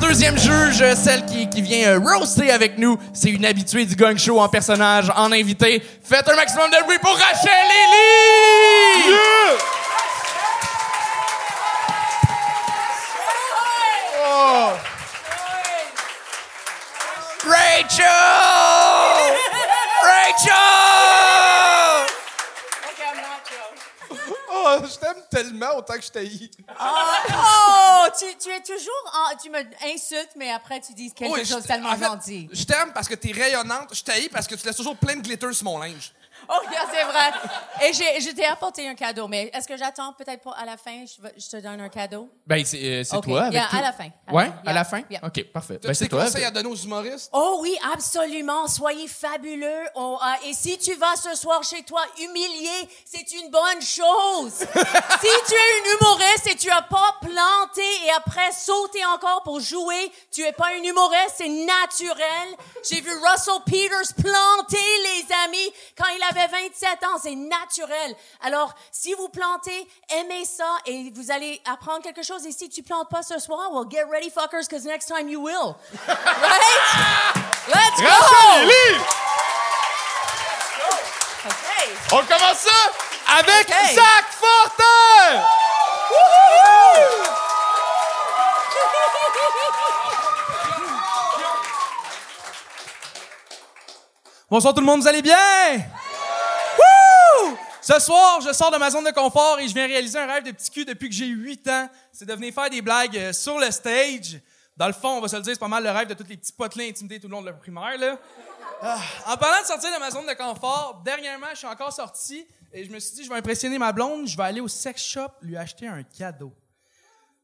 deuxième juge, celle qui, qui vient euh, roaster avec nous, c'est une habituée du gang show en personnage, en invité. Faites un maximum de bruit pour Rachel Lily! Oh. Rachel! Rachel! Oh, je t'aime tellement autant que je t'haïs. Oh, tu, tu es toujours en, tu me insultes, mais après tu dis quelque Oui, chose je- tellement en fait, gentil. Je t'aime parce que t'es rayonnante. Je t'haïs parce que tu laisses toujours plein de glitter sur mon linge. Oh, yeah, c'est vrai. Et j'ai, je t'ai apporté un cadeau, mais est-ce que j'attends peut-être pour à la fin, je, vais- je te donne un cadeau? Ben, c'est euh, c'est Ok, toi avec yeah, tout- à la fin. À la Ouais, fin, à yeah, la fin? yeah. OK, parfait. Ben, c'est des toi. conseils à donner aux humoristes? Oh oui, absolument. Soyez fabuleux. On, euh, et si tu vas ce soir chez toi humilié, c'est une bonne chose. si tu es une humoriste et tu as pas planté et après sauté encore pour jouer, tu es pas un humoriste, c'est naturel. J'ai vu Russell Peters planter les amis quand il avait 27 ans, c'est naturel. Alors, si vous plantez, aimez ça et vous allez apprendre quelque chose. Et si tu plantes pas ce soir, well, get ready, fuckers, because next time you will. Right? Let's go! Okay. On commence ça avec OK. Zach Fortin! Bonsoir tout le monde, vous allez bien? Ce soir, je sors de ma zone de confort et je viens réaliser un rêve de petit cul depuis que j'ai 8 ans. C'est de venir faire des blagues euh, sur le stage. Dans le fond, on va se le dire, c'est pas mal le rêve de tous les petits potelins intimidés tout le long de la primaire, là. Ah, en parlant de sortir de ma zone de confort, dernièrement, je suis encore sorti et je me suis dit, je vais impressionner ma blonde, je vais aller au sex shop lui acheter un cadeau.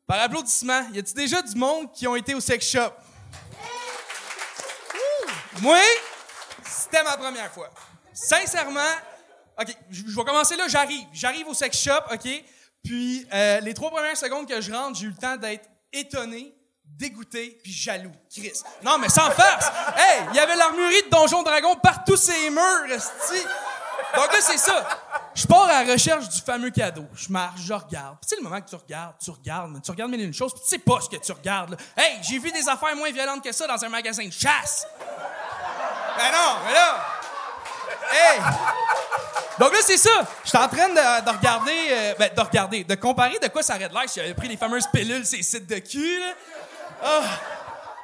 Par applaudissement, y a-t-il déjà du monde qui ont été au sex shop? Moi, c'était ma première fois. Sincèrement, OK, je vais commencer là, j'arrive. J'arrive au sex shop, OK? Puis, euh, les trois premières secondes que je rentre, j'ai eu le temps d'être étonné, dégoûté, puis jaloux. Chris. Non, mais sans farce! Hey, il y avait l'armurerie de Donjon Dragon partout ces murs, esti. Donc là, c'est ça. Je pars à la recherche du fameux cadeau. Je marche, je regarde. Puis tu sais, le moment que tu regardes, tu regardes, mais tu regardes mille une choses, puis tu sais pas ce que tu regardes. là. Hey, j'ai vu des affaires moins violentes que ça dans un magasin de chasse. Ben non, mais là... Hey! Donc là, c'est ça. Je suis en train de, de regarder, euh, ben, de regarder, de comparer de quoi ça aurait de l'air si j'avais pris les fameuses pilules, ces sites de cul, là. Ah.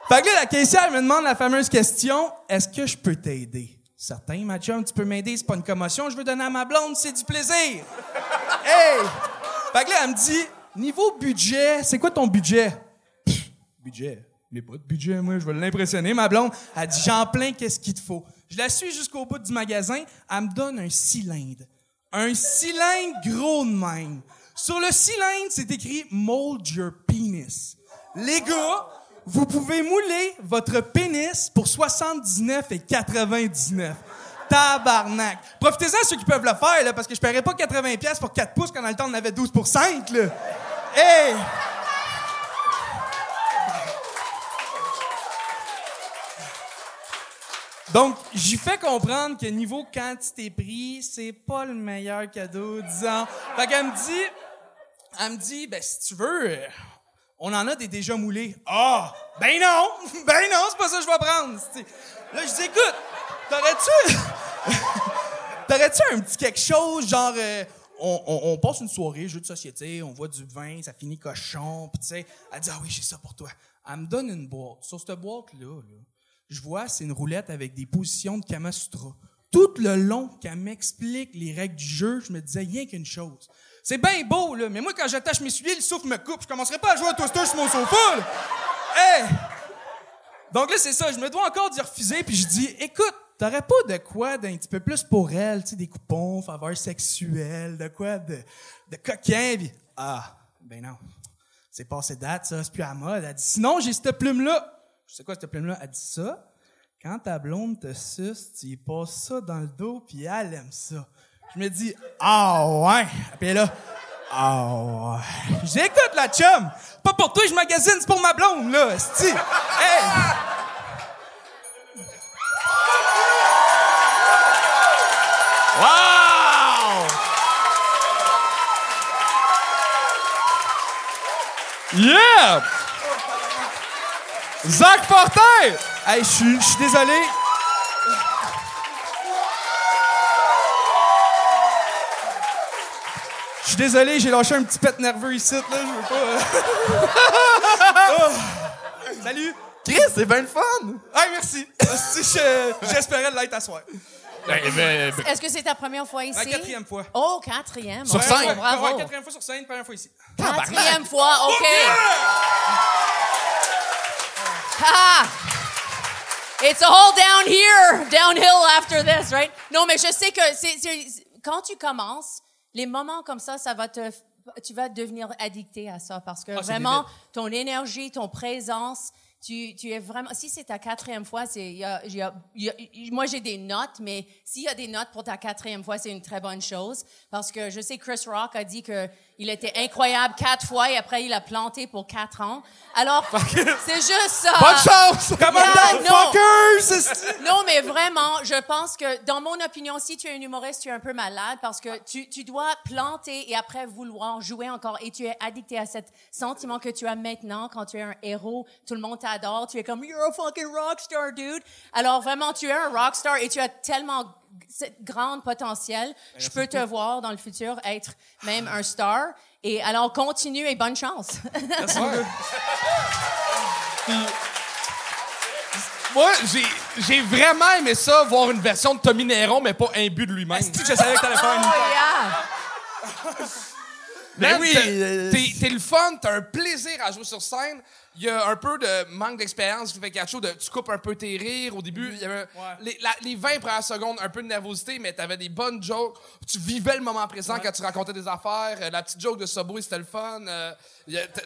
Fait que là, la caissière me demande la fameuse question est-ce que je peux t'aider? Certain, ma tu peux m'aider, c'est pas une commotion, je veux donner à ma blonde, c'est du plaisir. hey Fait que là, elle me dit niveau budget, c'est quoi ton budget? Pff, Budget mais pas de budget, moi, je vais l'impressionner. Ma blonde, elle dit J'en plein, qu'est-ce qu'il te faut? Je la suis jusqu'au bout du magasin, elle me donne un cylindre. Un cylindre gros de même. Sur le cylindre, c'est écrit Mold your penis. Les gars, vous pouvez mouler votre pénis pour 79 et 99. Tabarnak. Profitez-en ceux qui peuvent le faire, là, parce que je paierais pas 80 pièces pour 4 pouces quand dans le temps on avait 12 pour 5, là. Hey! Donc, j'y fais comprendre que niveau quantité prix, c'est pas le meilleur cadeau, disons. Fait qu'elle me dit, elle me dit, ben, si tu veux, on en a des déjà moulés. Ah! Ben non! Ben non, c'est pas ça que je vais prendre. Là, je dis, écoute, t'aurais-tu. T'aurais-tu un petit quelque chose, genre. euh, on, on- on passe une soirée, jeu de société, on voit du vin, ça finit cochon, puis tu sais, elle dit, ah oui, j'ai ça pour toi. Elle me donne une boîte. Sur cette boîte-là, là, je vois, c'est une roulette avec des positions de Kama Sutra. Tout le long qu'elle m'explique les règles du jeu, je me disais rien qu'une chose. C'est bien beau, là, mais moi, quand j'attache mes souliers, le souffle me coupe. Je commencerai pas à jouer à Twister sur mon sofa, là. Hey! Donc là, c'est ça. Je me dois encore d'y refuser, puis je dis, écoute, t'aurais pas de quoi d'un petit peu plus pour elle, tu des coupons, faveurs sexuelles, de quoi de, coquin, ah, ben non. C'est passé date, ça, c'est plus à la mode. Elle dit, sinon, j'ai cette plume-là. Sais quoi, cette plume-là? Elle dit ça. Quand ta blonde te suce, tu y passes ça dans le dos, puis elle aime ça. Je me dis, ah ouais. Puis là, ah ouais. J'écoute la chum. Pas pour toi, je magasine, c'est pour ma blonde, là. esti. Hey! Wow! Yeah! Zach Fortin! Hey, je suis je suis désolé. Je suis désolé, j'ai lâché un petit pet nerveux ici, là. Je veux pas. euh. Oh. Salut! Chris, c'est bien le fun! Hey, merci! J'espérais l'être à soir. Ben, ben, ben, Est-ce que c'est ta première fois ici? La quatrième fois. Oh, quatrième. Sur scène? Bravo. ouais, quatrième fois sur scène, première fois ici. Quatrième fois, OK. Ah! It's all down here, downhill after this, right? Non, mais je sais que c'est, c'est- quand tu commences, les moments comme ça, ça va te, tu vas devenir addicté à ça parce que Ah, vraiment, ton énergie, ton présence, tu, tu es vraiment. Si c'est ta quatrième fois, c'est, y a- y a- y a- moi j'ai des notes, mais s'il y a des notes pour ta quatrième fois, c'est une très bonne chose parce que je sais Chris Rock a dit que il était incroyable quatre fois et après il a planté pour quatre ans. Alors, c'est juste ça. Bonne chance! Come on, fuckers! Non, mais vraiment, je pense que, dans mon opinion, si tu es un humoriste, tu es un peu malade parce que tu, tu dois planter et après vouloir jouer encore et tu es addicté à cet sentiment que tu as maintenant quand tu es un héros. Tout le monde t'adore. Tu es comme, you're a fucking rockstar, dude. Alors vraiment, tu es un rockstar et tu as tellement cette grande potentiel. Je peux te voir dans le futur être même un star. Et alors, continue et bonne chance. Moi, j'ai, j'ai vraiment aimé ça, voir une version de Tommy Néron, mais pas un but de lui-même. Je savais que t'allais faire une. oh, yeah. Man, oui, t'es- euh, t'es, le fun, t'as un plaisir à jouer sur scène. Il y a un peu de manque d'expérience qui fait quelque chose de. Tu coupes un peu tes rires. Au début, il y avait les, la- les 20 premières secondes, un peu de nervosité, mais t'avais des bonnes jokes. Tu vivais le moment présent quand tu racontais des affaires. Euh, La petite joke de Subway, c'était le fun. Euh,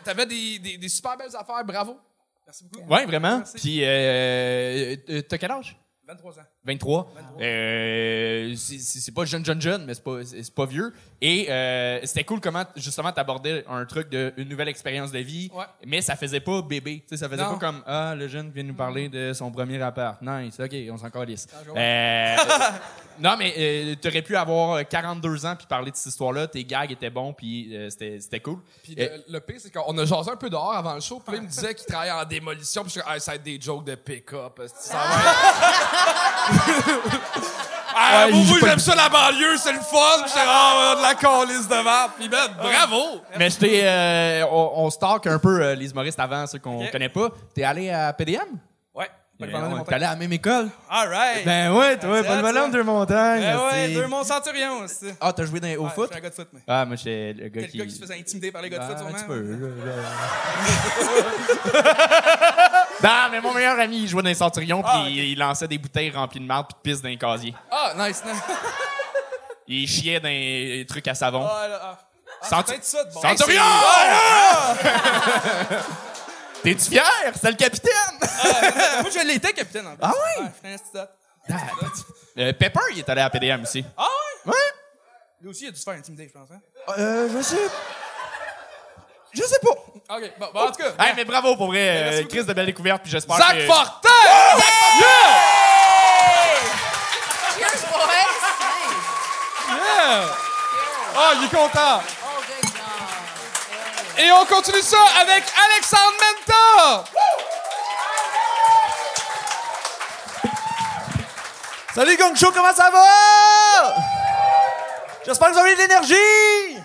T'avais des, des, des super belles affaires. Bravo. Merci beaucoup. ouais, vraiment. Merci. Puis, euh, t'as quel âge? 23 ans. 23. Euh, c'est- pas jeune, jeune, jeune, mais c'est pas, pas vieux. Et euh, c'était cool comment, justement, t'abordais un truc de une nouvelle expérience de vie, Ouais. mais ça faisait pas bébé. Tu sais, ça faisait Non. pas comme Ah, le jeune vient nous parler de son premier appart. Nice, OK, on s'en calisse. Euh, non, mais euh, t'aurais pu avoir 42 ans puis parler de cette histoire-là. Tes gags étaient bons, puis c'était c'était cool. Puis le, le pire, c'est qu'on a jasé un peu dehors avant le show. Puis là, il me disait qu'il travaillait en démolition. Puis je suis ah, ça va être des jokes de pick-up. ah, Ouais, pas j'aime ça, la banlieue, c'est le fun. J'étais, ah, de la calice de merde. Puis, man, bravo. Mais j'étais. euh, on, on stalk un peu euh, les humoristes avant, ceux qu'on Ok. connaît pas. T'es allé à PDM? T'es montagnes. allé à la même école? All right. Ben ouais, toi, le ça. de deux montagnes. Ben ouais, deux monts centurions aussi. Ah, t'as joué dans, au Ouais, foot? Je suis un gars de foot, mais. Ah, moi, j'étais le gars qui. gars qui se faisait intimider par les gars de foot, un sûrement. petit peu. non, mais mon meilleur ami, il jouait dans les centurions, puis Ah, il lançait des bouteilles remplies de marde puis de pisse dans les casiers. Ah, nice, nice. Il chiait dans les trucs à savon. Ah, là, ah. Ah. Centurion! T'es-tu fier? C'est le capitaine! Moi, je l'étais capitaine en plus. Ah oui? Ouais, je dot. Euh, Pepper, il est allé à PDM aussi. Ah ouais? Ouais? Lui aussi, il a dû se faire intimider, je pense. Hein? Euh, je sais. Je sais pas. Ok, bon, bon, en tout cas. Hey, mais bravo pour vrai. merci euh. Chris de belle découverte, puis j'espère Zach que... Fortin! Cheers, boys! Nice. Yeah! Ah, il est content. Et on continue ça avec Alexandre Menta! Salut Gang Show, comment ça va? J'espère que vous avez de l'énergie!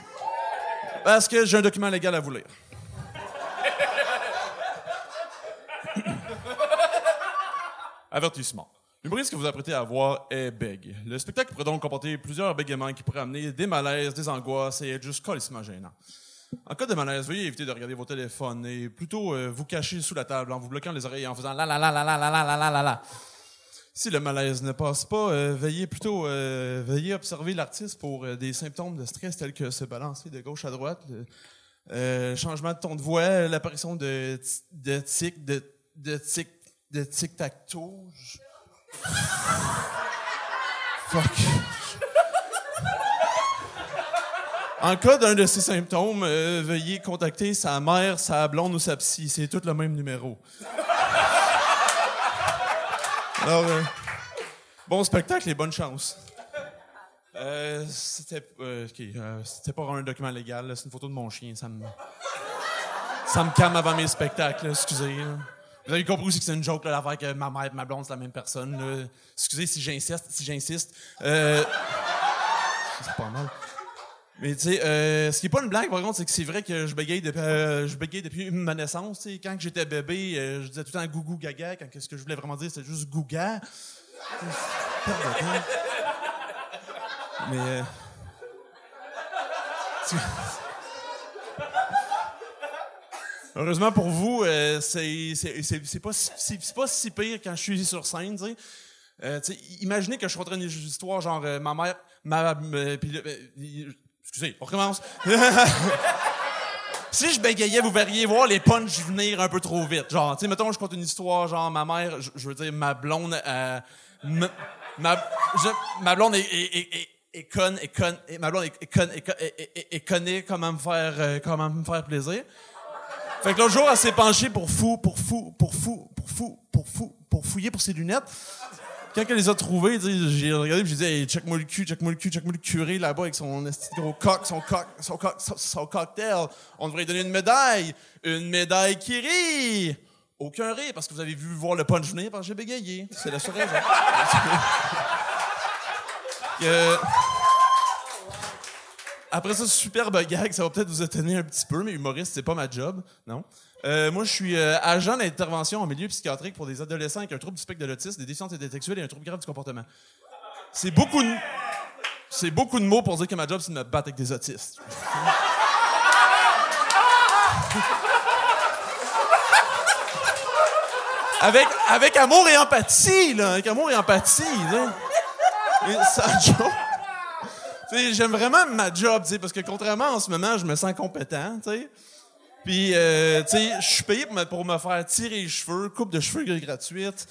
Parce que j'ai un document légal à vous lire. Avertissement. L'humoriste que vous apprêtez à voir est bègue. Le spectacle pourrait donc comporter plusieurs bégaiements qui pourraient amener des malaises, des angoisses et être juste colissement gênant. En cas de malaise, veuillez éviter de regarder vos téléphones et plutôt euh, vous cacher sous la table en vous bloquant les oreilles en faisant la la la la la la la la la. Si le malaise ne passe pas, euh, veuillez plutôt euh, veuillez observer l'artiste pour euh, des symptômes de stress tels que se balancer de gauche à droite, euh, changement de ton de voix, l'apparition de de tic de de tic de tic tac toe. Fuck. En cas d'un de ces symptômes, euh, veuillez contacter sa mère, sa blonde ou sa psy. C'est tout le même numéro. Euh, bon spectacle et bonne chance. Euh, c'était, euh, ok, c'était pas un document légal, c'est une photo de mon chien. Ça me, ça me calme avant mes spectacles, excusez. Vous avez compris aussi que c'est une joke, l'affaire que ma mère et ma blonde, c'est la même personne. Excusez si j'insiste, si j'insiste. C'est pas mal. Mais tu sais, euh, ce qui est pas une blague, par contre, c'est que c'est vrai que je bégaye depuis, euh, je depuis ma naissance. tu sais. Quand j'étais bébé, euh, je disais tout le temps gougou gaga. Quand ce que je voulais vraiment dire, c'était juste gouga. Mais Heureusement pour vous, c'est pas, si- pas si pire quand je suis sur scène, tu sais. Imaginez que je suis en train une histoire genre ma mère, ma, excusez, on recommence. si je bégayais, vous verriez voir les punchs venir un peu trop vite. Genre, tu sais, mettons, je compte une histoire, genre ma mère, je, veux dire ma blonde, euh, me- ma, je- ma blonde est, est, est, est- conne, est conne, ma blonde est, conne, est, connaît comment me faire, euh, comment me faire plaisir. Fait que l'autre jour, elle s'est penchée pour fou, pour fou, pour fou, pour fou, pour fou, pour fouiller pour ses lunettes. Quand elle les a sais, j'ai regardé et j'ai dit, hey, check-moi le cul, check-moi le cul, check-moi le curé là-bas avec son gros coq, son coq, son coq, son, son cocktail. On devrait lui donner une médaille. Une médaille qui rit. Aucun rire parce que vous avez vu voir le punch venir parce que j'ai bégayé. C'est la seule raison. Que- Après ça, superbe gag, ça va peut-être vous atténuer un petit peu, mais humoriste, c'est pas ma job, non? Euh, moi, je suis euh, agent d'intervention en milieu psychiatrique pour des adolescents avec un trouble du spectre de l'autisme, des déficiences intellectuelles et un trouble grave du comportement. C'est beaucoup de... C'est beaucoup de mots pour dire que ma job, c'est de me battre avec des autistes. avec, avec amour et empathie, là. Avec amour et empathie. Mais ça sais, j'aime vraiment ma job, parce que contrairement en ce moment, je me sens compétent, tu sais. Puis, euh, tu sais, je suis payé pour me, pour me faire tirer les cheveux, coupe de cheveux gratuite.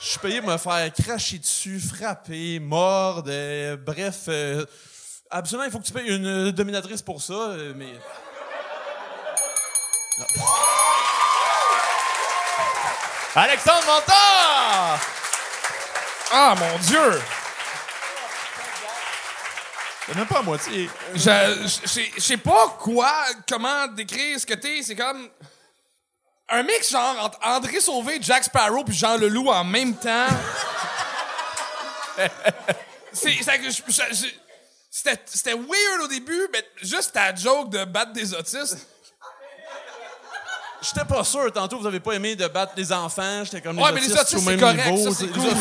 Je suis payé pour me faire cracher dessus, frapper, mordre, euh, bref. euh, absolument, il faut que tu payes une dominatrice pour ça, euh, mais... Alexandre Montand! Ah, mon Dieu! C'est même pas à moitié. Je sais pas quoi, comment décrire ce que t'es. C'est comme un mix genre entre André Sauvé, Jack Sparrow puis Jean Leloup en même temps. c'était weird au début, mais juste ta joke de battre des autistes. J'étais pas sûr, tantôt, vous avez pas aimé de battre les enfants, j'étais comme Ouais, les mais les autistes c'est correct, ça, c'est cool.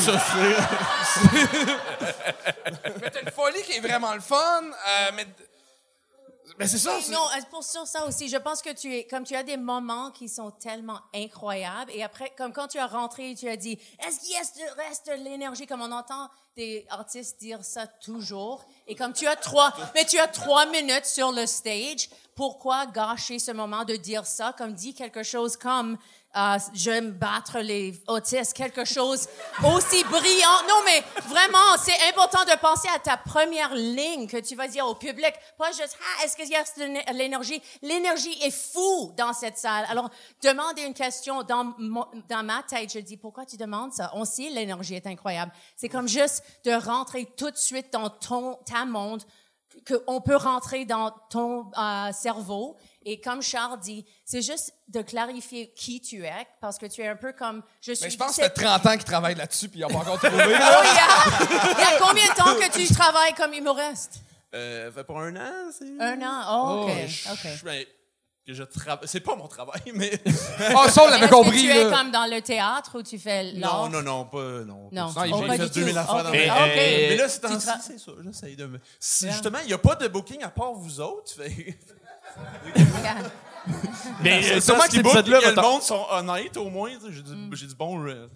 Mais t'as une folie qui est vraiment le fun. euh, mais mais c'est ça. Non, euh, pour sur ça aussi, je pense que tu es, comme tu as des moments qui sont tellement incroyables, et après, comme quand tu as rentré, tu as dit, est-ce qu'il reste, reste de l'énergie, comme on entend des artistes dire ça toujours, et comme tu as trois, mais tu as trois minutes sur le stage, pourquoi gâcher ce moment de dire ça, comme dit quelque chose comme, euh, j'aime battre les autistes, quelque chose aussi brillant. Non, mais vraiment, c'est important de penser à ta première ligne que tu vas dire au public. Pas juste, ah, est-ce qu'il y a l'énergie? L'énergie est fou dans cette salle. Alors, demander une question dans, dans ma tête, je dis, pourquoi tu demandes ça? On sait l'énergie est incroyable. C'est comme juste de rentrer tout de suite dans ton, ta monde, qu'on peut rentrer dans ton euh, cerveau. Et comme Charles dit, c'est juste de clarifier qui tu es, parce que tu es un peu comme... Je suis Mais je pense que ça fait 30 ans qu'il travaille là-dessus puis il a pas encore trouvé. Oh, il, y a, il y a combien de temps que tu travailles comme humoriste? Euh, fait pour un an, c'est... Un an? Oh, OK. Je- OK. je- ben, que je travaille. C'est pas mon travail, mais. Ah, ça, on l'avait compris. que tu es là. comme dans le théâtre où tu fais l'art? non, non, non, pas. Non, Non. pas Non, il Oh, fait- pas J'ai du fait 2000 tout. affaires dans OK. ma vie. Ah, OK. Mais là, c'est ça. J'essaye de me. Si, justement, il n'y a pas de booking à part vous autres. Fait... Mais euh, sûrement que cet épisode-là le monde sont honnêtes au moins. J'ai dit, Mm. dit bon. euh.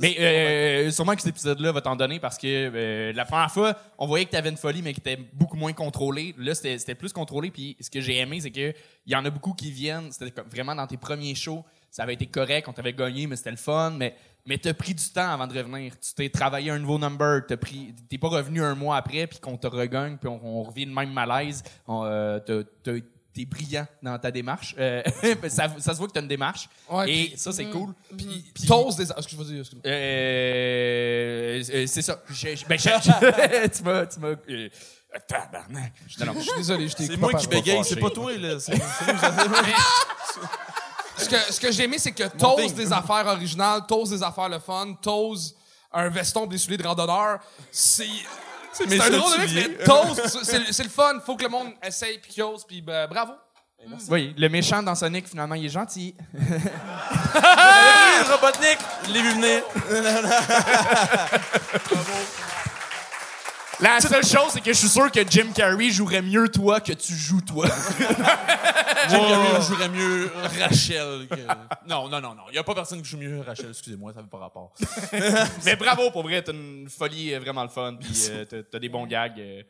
Mais euh, sûrement que cet épisode-là va t'en donner parce que euh, la première fois, on voyait que tu avais une folie, mais qui était beaucoup moins contrôlée. Là, c'était plus contrôlé. Puis ce que j'ai aimé, c'est que il y en a beaucoup qui viennent. C'était vraiment dans tes premiers shows. Ça avait été correct, on t'avait gagné, mais c'était le fun. Mais, mais t'as pris du temps avant de revenir. Tu t'es travaillé un nouveau number. T'as pris, t'es pas revenu un mois après, puis qu'on te regagne, puis on, on revient le même malaise. On, euh, t'as- T'es brillant dans ta démarche. Euh, ça, ça se voit que t'as une démarche. Ouais, et ça, c'est cool. Puis, toast des. Excuse-moi, vas-y, excuse-moi. Euh, euh, c'est ça. Je- je- ben, je- tu m'as. Tu m'as. euh, tabarnak. Non, non. Je suis désolé, je t'ai C'est moi qui bégaye, c'est pas toi. là. C'est. Ce que, ce que j'ai aimé, c'est que t'oses des affaires originales, t'oses des affaires le fun, t'oses un veston des souliers de randonneur. C'est. C'est un drôle de mix, souliers. mais t'oses. C'est le- fun. Faut que le monde essaye puis qu'il ose, puis ben, bravo. Oui, le méchant dans Sonic, finalement, il est gentil. Robotnik! Je l'ai vu venir. La seule chose, c'est que je suis sûr que Jim Carrey jouerait mieux toi que tu joues toi. Jim Carrey jouerait mieux Rachel que... Non, non, non, non. Il n'y a pas personne qui joue mieux Rachel. Excusez-moi, ça fait pas rapport. Mais bravo, pour vrai, t'as une folie euh, vraiment le fun, puis euh, t'as- t'as des bons gags. euh.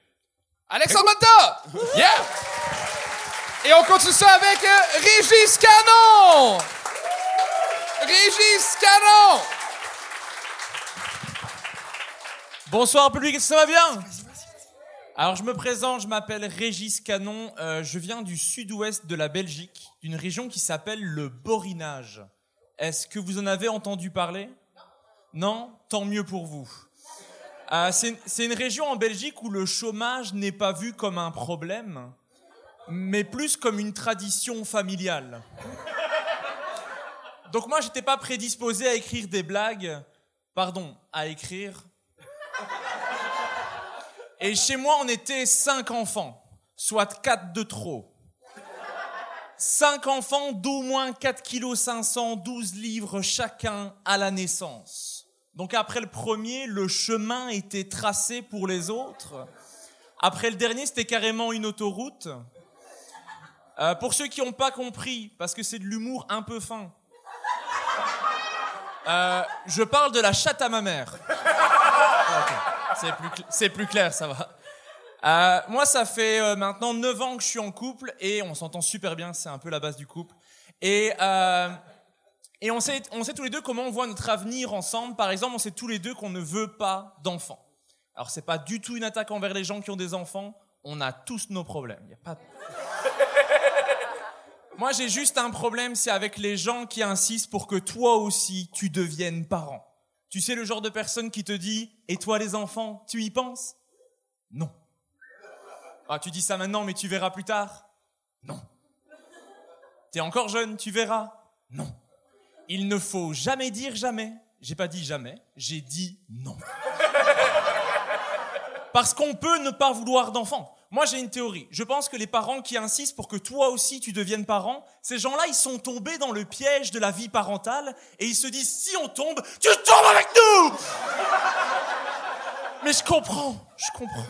Alexandre Manta! Yeah! Et on continue ça avec euh, Régis Canon! Régis Canon! Bonsoir public, ça va bien? Alors je me présente, je m'appelle Régis Canon, euh, je viens du sud-ouest de la Belgique, d'une région qui s'appelle le Borinage. Est-ce que vous en avez entendu parler? Non? Tant mieux pour vous. Euh, c'est une région en Belgique où le chômage n'est pas vu comme un problème, mais plus comme une tradition familiale. Donc moi, j'étais pas prédisposé à écrire des blagues, pardon, à écrire et chez moi, on était cinq enfants, soit quatre de trop. Cinq enfants d'au moins 4 kg 500, 12 livres chacun à la naissance. Donc après le premier, le chemin était tracé pour les autres. Après le dernier, c'était carrément une autoroute. Euh, pour ceux qui n'ont pas compris, parce que c'est de l'humour un peu fin, euh, je parle de la chatte à ma mère. C'est plus, clair, ça va. Euh, moi, ça fait euh, maintenant 9 ans que je suis en couple et on s'entend super bien, c'est un peu la base du couple. Et, euh, on, sait, tous les deux comment on voit notre avenir ensemble. Par exemple, on sait tous les deux qu'on ne veut pas d'enfants. Alors, c'est pas du tout une attaque envers les gens qui ont des enfants. On a tous nos problèmes. Y a pas Moi, j'ai juste un problème, c'est avec les gens qui insistent pour que toi aussi, tu deviennes parent. Tu sais le genre de personne qui te dit Et toi les enfants, tu y penses? Non. Ah, tu dis ça maintenant, mais tu verras plus tard Non. T'es encore jeune, tu verras Non. Il ne faut jamais dire jamais. J'ai pas dit jamais, j'ai dit non. Parce qu'on peut ne pas vouloir d'enfants. Moi, j'ai une théorie. Je pense que les parents qui insistent pour que toi aussi tu deviennes parent, ces gens-là, ils sont tombés dans le piège de la vie parentale et ils se disent si on tombe, tu tombes avec nous Mais je comprends, je comprends.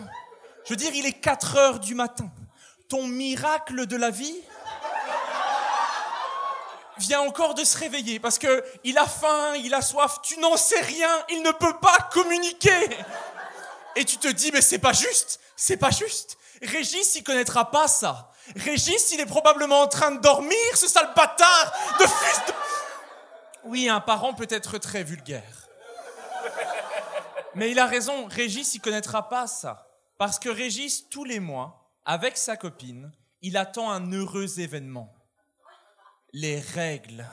Je veux dire, il est 4 heures du matin. Ton miracle de la vie vient encore de se réveiller parce que il a faim, il a soif, tu n'en sais rien, il ne peut pas communiquer. Et tu te dis, mais c'est pas juste, c'est pas juste. Régis, il connaîtra pas ça. Régis, il est probablement en train de dormir, ce sale bâtard de fils de... Oui, un parent peut être très vulgaire. Mais il a raison, Régis, il connaîtra pas ça. Parce que Régis, tous les mois, avec sa copine, il attend un heureux événement. Les règles.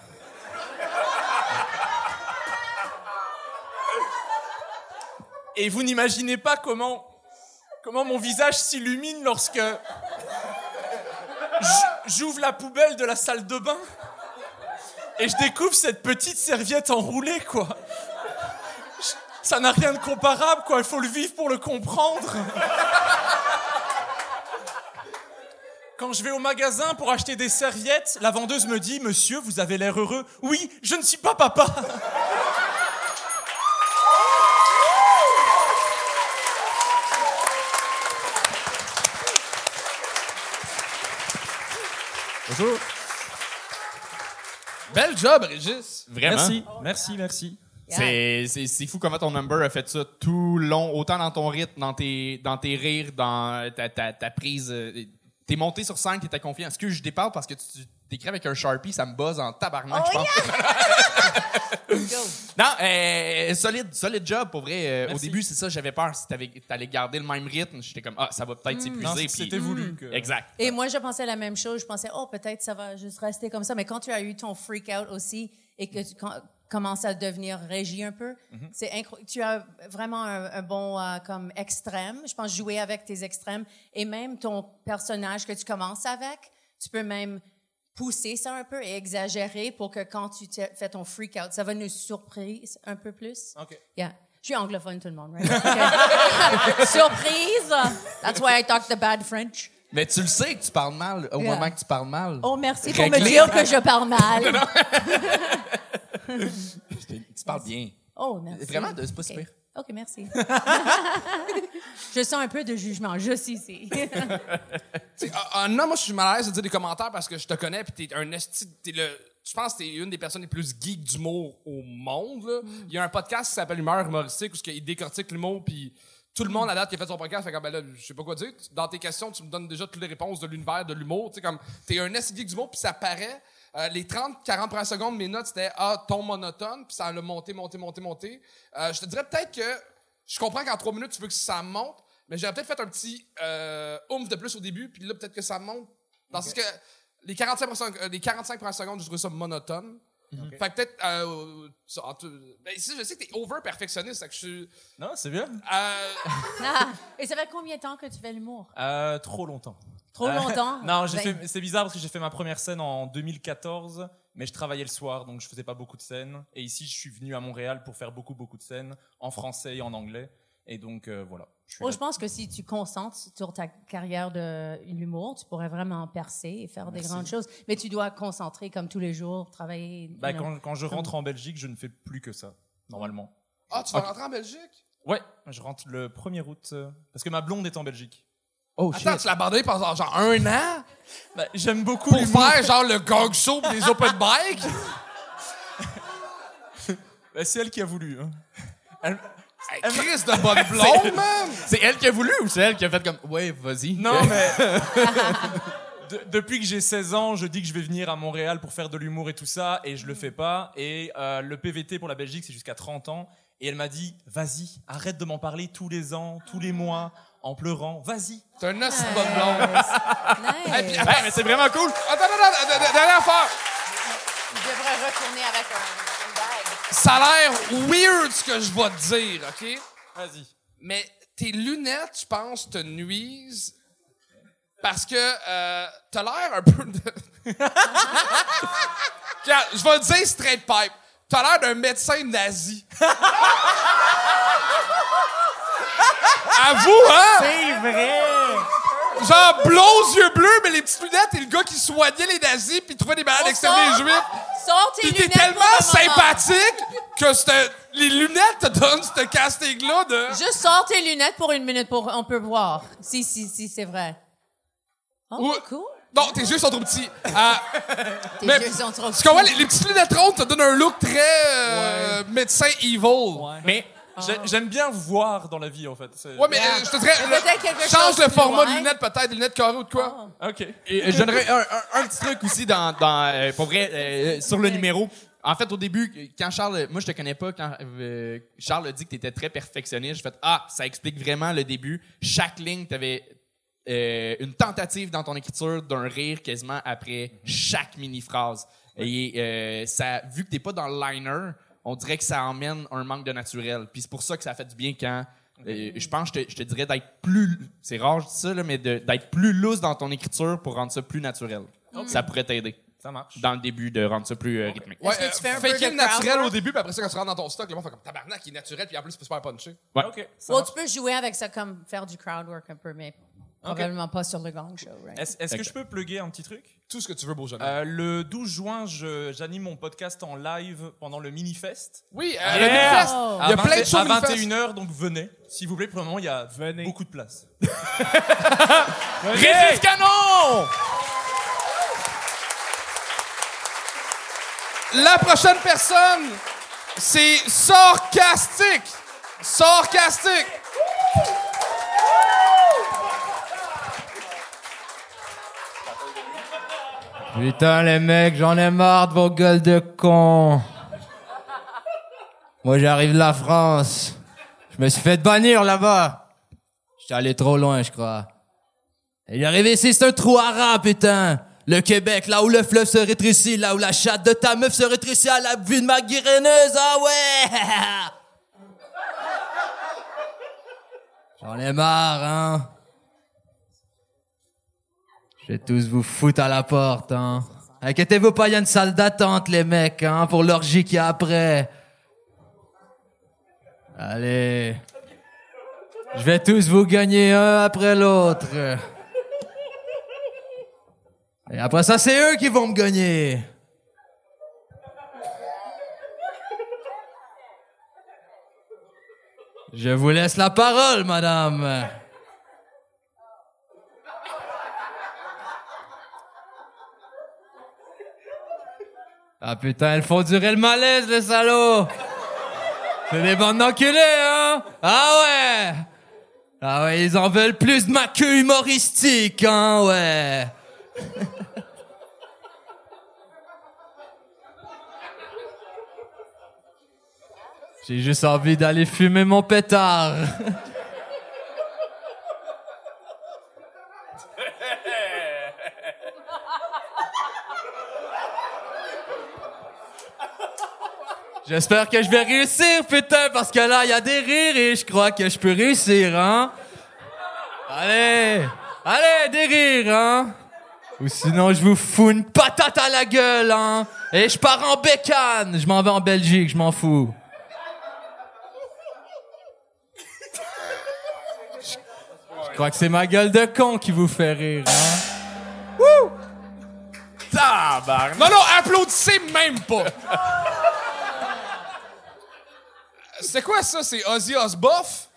Et vous n'imaginez pas comment, comment mon visage s'illumine lorsque j'ouvre la poubelle de la salle de bain et je découvre cette petite serviette enroulée, quoi. Ça n'a rien de comparable, quoi. Il faut le vivre pour le comprendre. Quand je vais au magasin pour acheter des serviettes, la vendeuse me dit Monsieur, vous avez l'air heureux. Oui, je ne suis pas papa. Bonjour. Bel job, Régis. Vraiment? Merci, merci, merci. C'est, c'est, c'est fou comment ton number a fait ça tout long, autant dans ton rythme, dans tes, dans tes rires, dans ta, ta, ta prise. euh, T'es monté sur scène, t'étais confiant. Est-ce que je déparle parce que tu t'écris avec un Sharpie, ça me buzz en tabarnak, je pense. non, euh, solide, solide job, pour vrai. Euh, au début, c'est ça, j'avais peur si t'avais- t'allais garder le même rythme. J'étais comme, ah, ça va peut-être Non, s'épuiser. puis- c'était voulu. que- Exact. Et moi, je pensais la même chose. Je pensais, oh, peut-être ça va juste rester comme ça. Mais quand tu as eu ton freak out aussi et que tu com- commences à devenir régi un peu, c'est incroyable. Tu as vraiment un, un bon euh, comme extrême. Je pense jouer avec tes extrêmes et même ton personnage que tu commences avec, tu peux même pousser ça un peu et exagérer pour que quand tu te- fais ton freak out, ça va nous surprise un peu plus. Ok. Yeah. Je suis anglophone, tout le monde, right? Okay. Surprise! That's why I talk the bad French. Mais tu le sais que tu parles mal au Yeah. moment que tu parles mal. Oh, merci pour me dire que je parle mal. Tu parles bien. Oh, merci. Vraiment, c'est pas Ok. super. OK, merci. je sens un peu de jugement, juste ici. Ah, non, moi, je suis mal à l'aise de dire des commentaires parce que je te connais, puis t'es un esti, t'es le, je pense que t'es une des personnes les plus geeks d'humour au monde, là. Il y a un podcast qui s'appelle Humeur humoristique où il décortique l'humour, puis tout le monde à date qui a fait son podcast fait comme, ben là, je sais pas quoi dire. Dans tes questions, tu me donnes déjà toutes les réponses de l'univers de l'humour, tu sais, comme, t'es un esti geek d'humour, puis ça paraît. Euh, les 30, 40 premières secondes, mes notes, c'était, ah, ton monotone, puis ça a monté, monté, monté, monté. Euh, je te dirais peut-être que, je comprends qu'en trois minutes, tu veux que ça monte, mais j'aurais peut-être fait un petit euh, oomph de plus au début, puis là, peut-être que ça monte. Dans ce que les 45, premières- euh, les 45 premières secondes, je trouve ça monotone. Fait que peut-être. Euh, ça, en tout- ben, si, je sais que t'es over-perfectionniste, que je suis. Non, c'est bien. Euh, Ah, et ça fait combien de temps que tu fais l'humour? Euh, trop longtemps. Trop Euh, longtemps? non, j'ai Ben, fait- c'est bizarre parce que j'ai fait ma première scène en 2014, mais je travaillais le soir, donc je faisais pas beaucoup de scènes. Et ici, je suis venu à Montréal pour faire beaucoup, beaucoup de scènes en français et en anglais. Et donc, euh, voilà. Je Oh, je pense que si tu concentres sur ta carrière de l'humour, tu pourrais vraiment percer et faire des grandes choses. Mais tu dois concentrer comme tous les jours, travailler. You know. quand, quand je rentre en Belgique, je ne fais plus que ça, normalement. Ah, tu vas rentrer en Belgique? Ouais, je rentre le 1er août, euh, parce que ma blonde est en Belgique. Oh Attends, tu l'as abandonné pendant genre un an? Bah, J'aime beaucoup pour faire genre le gong show les open bike? Bah, c'est elle qui a voulu. hein. Hey, Chris de bonne blonde, man! C'est elle qui a voulu ou c'est elle qui a fait comme ouais, vas-y? Non, mais. De- depuis que j'ai 16 ans, je dis que je vais venir à Montréal pour faire de l'humour et tout ça, et je le fais pas. Et euh, le PVT pour la Belgique, c'est jusqu'à 30 ans. Et elle m'a dit Vas-y, arrête de m'en parler tous les ans, tous les mois, en pleurant. Vas-y. T'es un os de bonne blonde. Nice. Hey, puis- mais c'est vraiment cool. Attends, attends, attends, attends, dernière affaire. Tu devrais retourner avec un, une bague. Ça a l'air weird ce que je vais te dire, OK? Vas-y. Mais tes lunettes, je pense, te nuisent parce que euh, t'as l'air un peu de... Je vais te dire straight pipe. T'as l'air d'un médecin nazi. Avoue, hein? C'est vrai Genre blond, yeux bleus, mais les petites lunettes et le gars qui soignait les nazis puis il trouvait des malades exterminés sort- juifs. Sors tes Pis t'es lunettes tellement pour le moment. sympathique que c'te- les lunettes te donnent ce casting-là de... Juste sors tes lunettes pour une minute pour on peut voir si si si c'est vrai. Oh, cool. Non, tes yeux sont trop petits. Euh, Tes Mais- yeux sont trop tu comprends, petits. les, les petites lunettes rondes te donnent un look très euh, médecin evil. Ouais, Mais j'aime bien vous voir dans la vie, en fait. C'est- mais euh, je te dirais, change le format de lunettes peut-être, des lunettes carrées ou de quoi. Ok. Et, euh, je donnerais un, un- un petit truc aussi dans, dans euh, pour vrai, euh, sur le numéro. En fait, au début, quand Charles, moi je te connais pas, quand euh, Charles a dit que tu étais très perfectionniste, j'ai fait ah, ça explique vraiment le début. Chaque ligne, tu avais une tentative dans ton écriture d'un rire quasiment après chaque mini phrase. Et euh, ça, vu que t'es pas dans le liner, on dirait que ça emmène un manque de naturel. Puis c'est pour ça que ça fait du bien quand euh, je pense, je te, je te dirais d'être plus, c'est rare je dis ça là, mais d'être plus loose dans ton écriture pour rendre ça plus naturel. Ça pourrait t'aider Ça marche. dans le début de rendre ça plus euh, rythmique. Ouais, que tu fais un de le naturel? au début, puis après ça, quand tu rentres dans ton stock, le monde fait comme tabarnak, il est naturel, puis en plus, c'est super punché. Ouais. Ok. Well, tu peux jouer avec ça comme faire du crowd work un peu, mais probablement pas sur le gang show, right? Est-ce est-ce que je peux plugger un petit truc? Tout ce que tu veux, beau jeune. homme. Euh, Le 12 juin, je- j'anime mon podcast en live pendant le Mini-Fest. oui, euh, le Yeah! Minifest. Oh. Il y a À plein de 20 choses À Minifest. 21h, donc venez. S'il vous plaît, pour le moment, il y a beaucoup de place. Régis Canon! La prochaine personne, c'est Sarcastique. Sarcastique. Putain, les mecs, j'en ai marre de vos gueules de cons. Moi, j'arrive de la France. Je me suis fait bannir là-bas. J'étais allé trop loin, je crois. Et j'arrive ici, c'est un trou à putain. Le Québec, là où le fleuve se rétrécit, là où la chatte de ta meuf se rétrécit à la vue de ma guéreneuse, ah ouais! J'en ai marre, hein. Je vais tous vous foutre à la porte, hein. Inquiétez-vous pas, il y a une salle d'attente, les mecs, hein, pour l'orgie qui est après. Allez. Je vais tous vous gagner un après l'autre. Et après ça, c'est eux qui vont me gagner. Je vous laisse la parole, madame. Ah putain, elles font durer le malaise, les salauds! C'est des bandes d'enculés, hein? Ah ouais! Ah ouais, ils en veulent plus de ma queue humoristique, hein, ouais! J'ai juste envie d'aller fumer mon pétard. J'espère que je vais réussir, putain, parce que là, il y a des rires et je crois que je peux réussir, hein? Allez! Allez, des rires, hein? Ou sinon, je vous fous une patate à la gueule, hein? Et je pars en bécane! Je m'en vais en Belgique, je m'en fous. Je crois que c'est ma gueule de con qui vous fait rire, hein? Non, non, applaudissez même pas. C'est quoi ça? C'est Ozzy Osboff?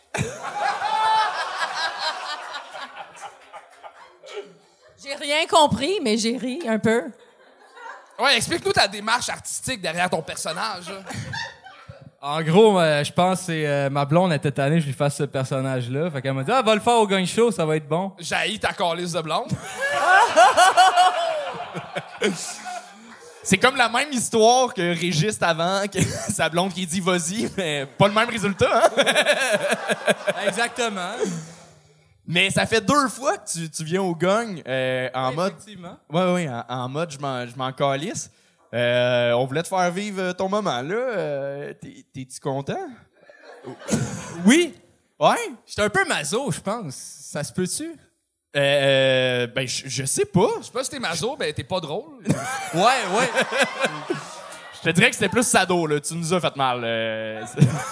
J'ai rien compris, mais j'ai ri un peu. Ouais, explique-nous ta démarche artistique derrière ton personnage. En gros, euh, je pense que euh, ma blonde était tannée que je lui fasse ce personnage-là. Fait qu'elle m'a dit, ah, va le faire au gang show, ça va être bon. J'haïs ta calice de blonde. C'est comme la même histoire que Régis avant, que sa blonde qui dit vas-y, mais pas le même résultat. Hein? Exactement. Mais ça fait deux fois que tu, tu viens au gang euh, en mode. Effectivement. Ouais, ouais, en, en mode je m'en, je m'en calisse. Euh, on voulait te faire vivre ton moment là. Euh, t'es, t'es-tu content? Oui. Ouais? J'étais un peu maso, je pense. Ça se peut-tu? Euh, euh, ben, je, je sais pas. Je sais pas si t'es maso, ben t'es pas drôle. Ouais, ouais. Je te dirais que c'était plus sado, là. Tu nous as fait mal. euh,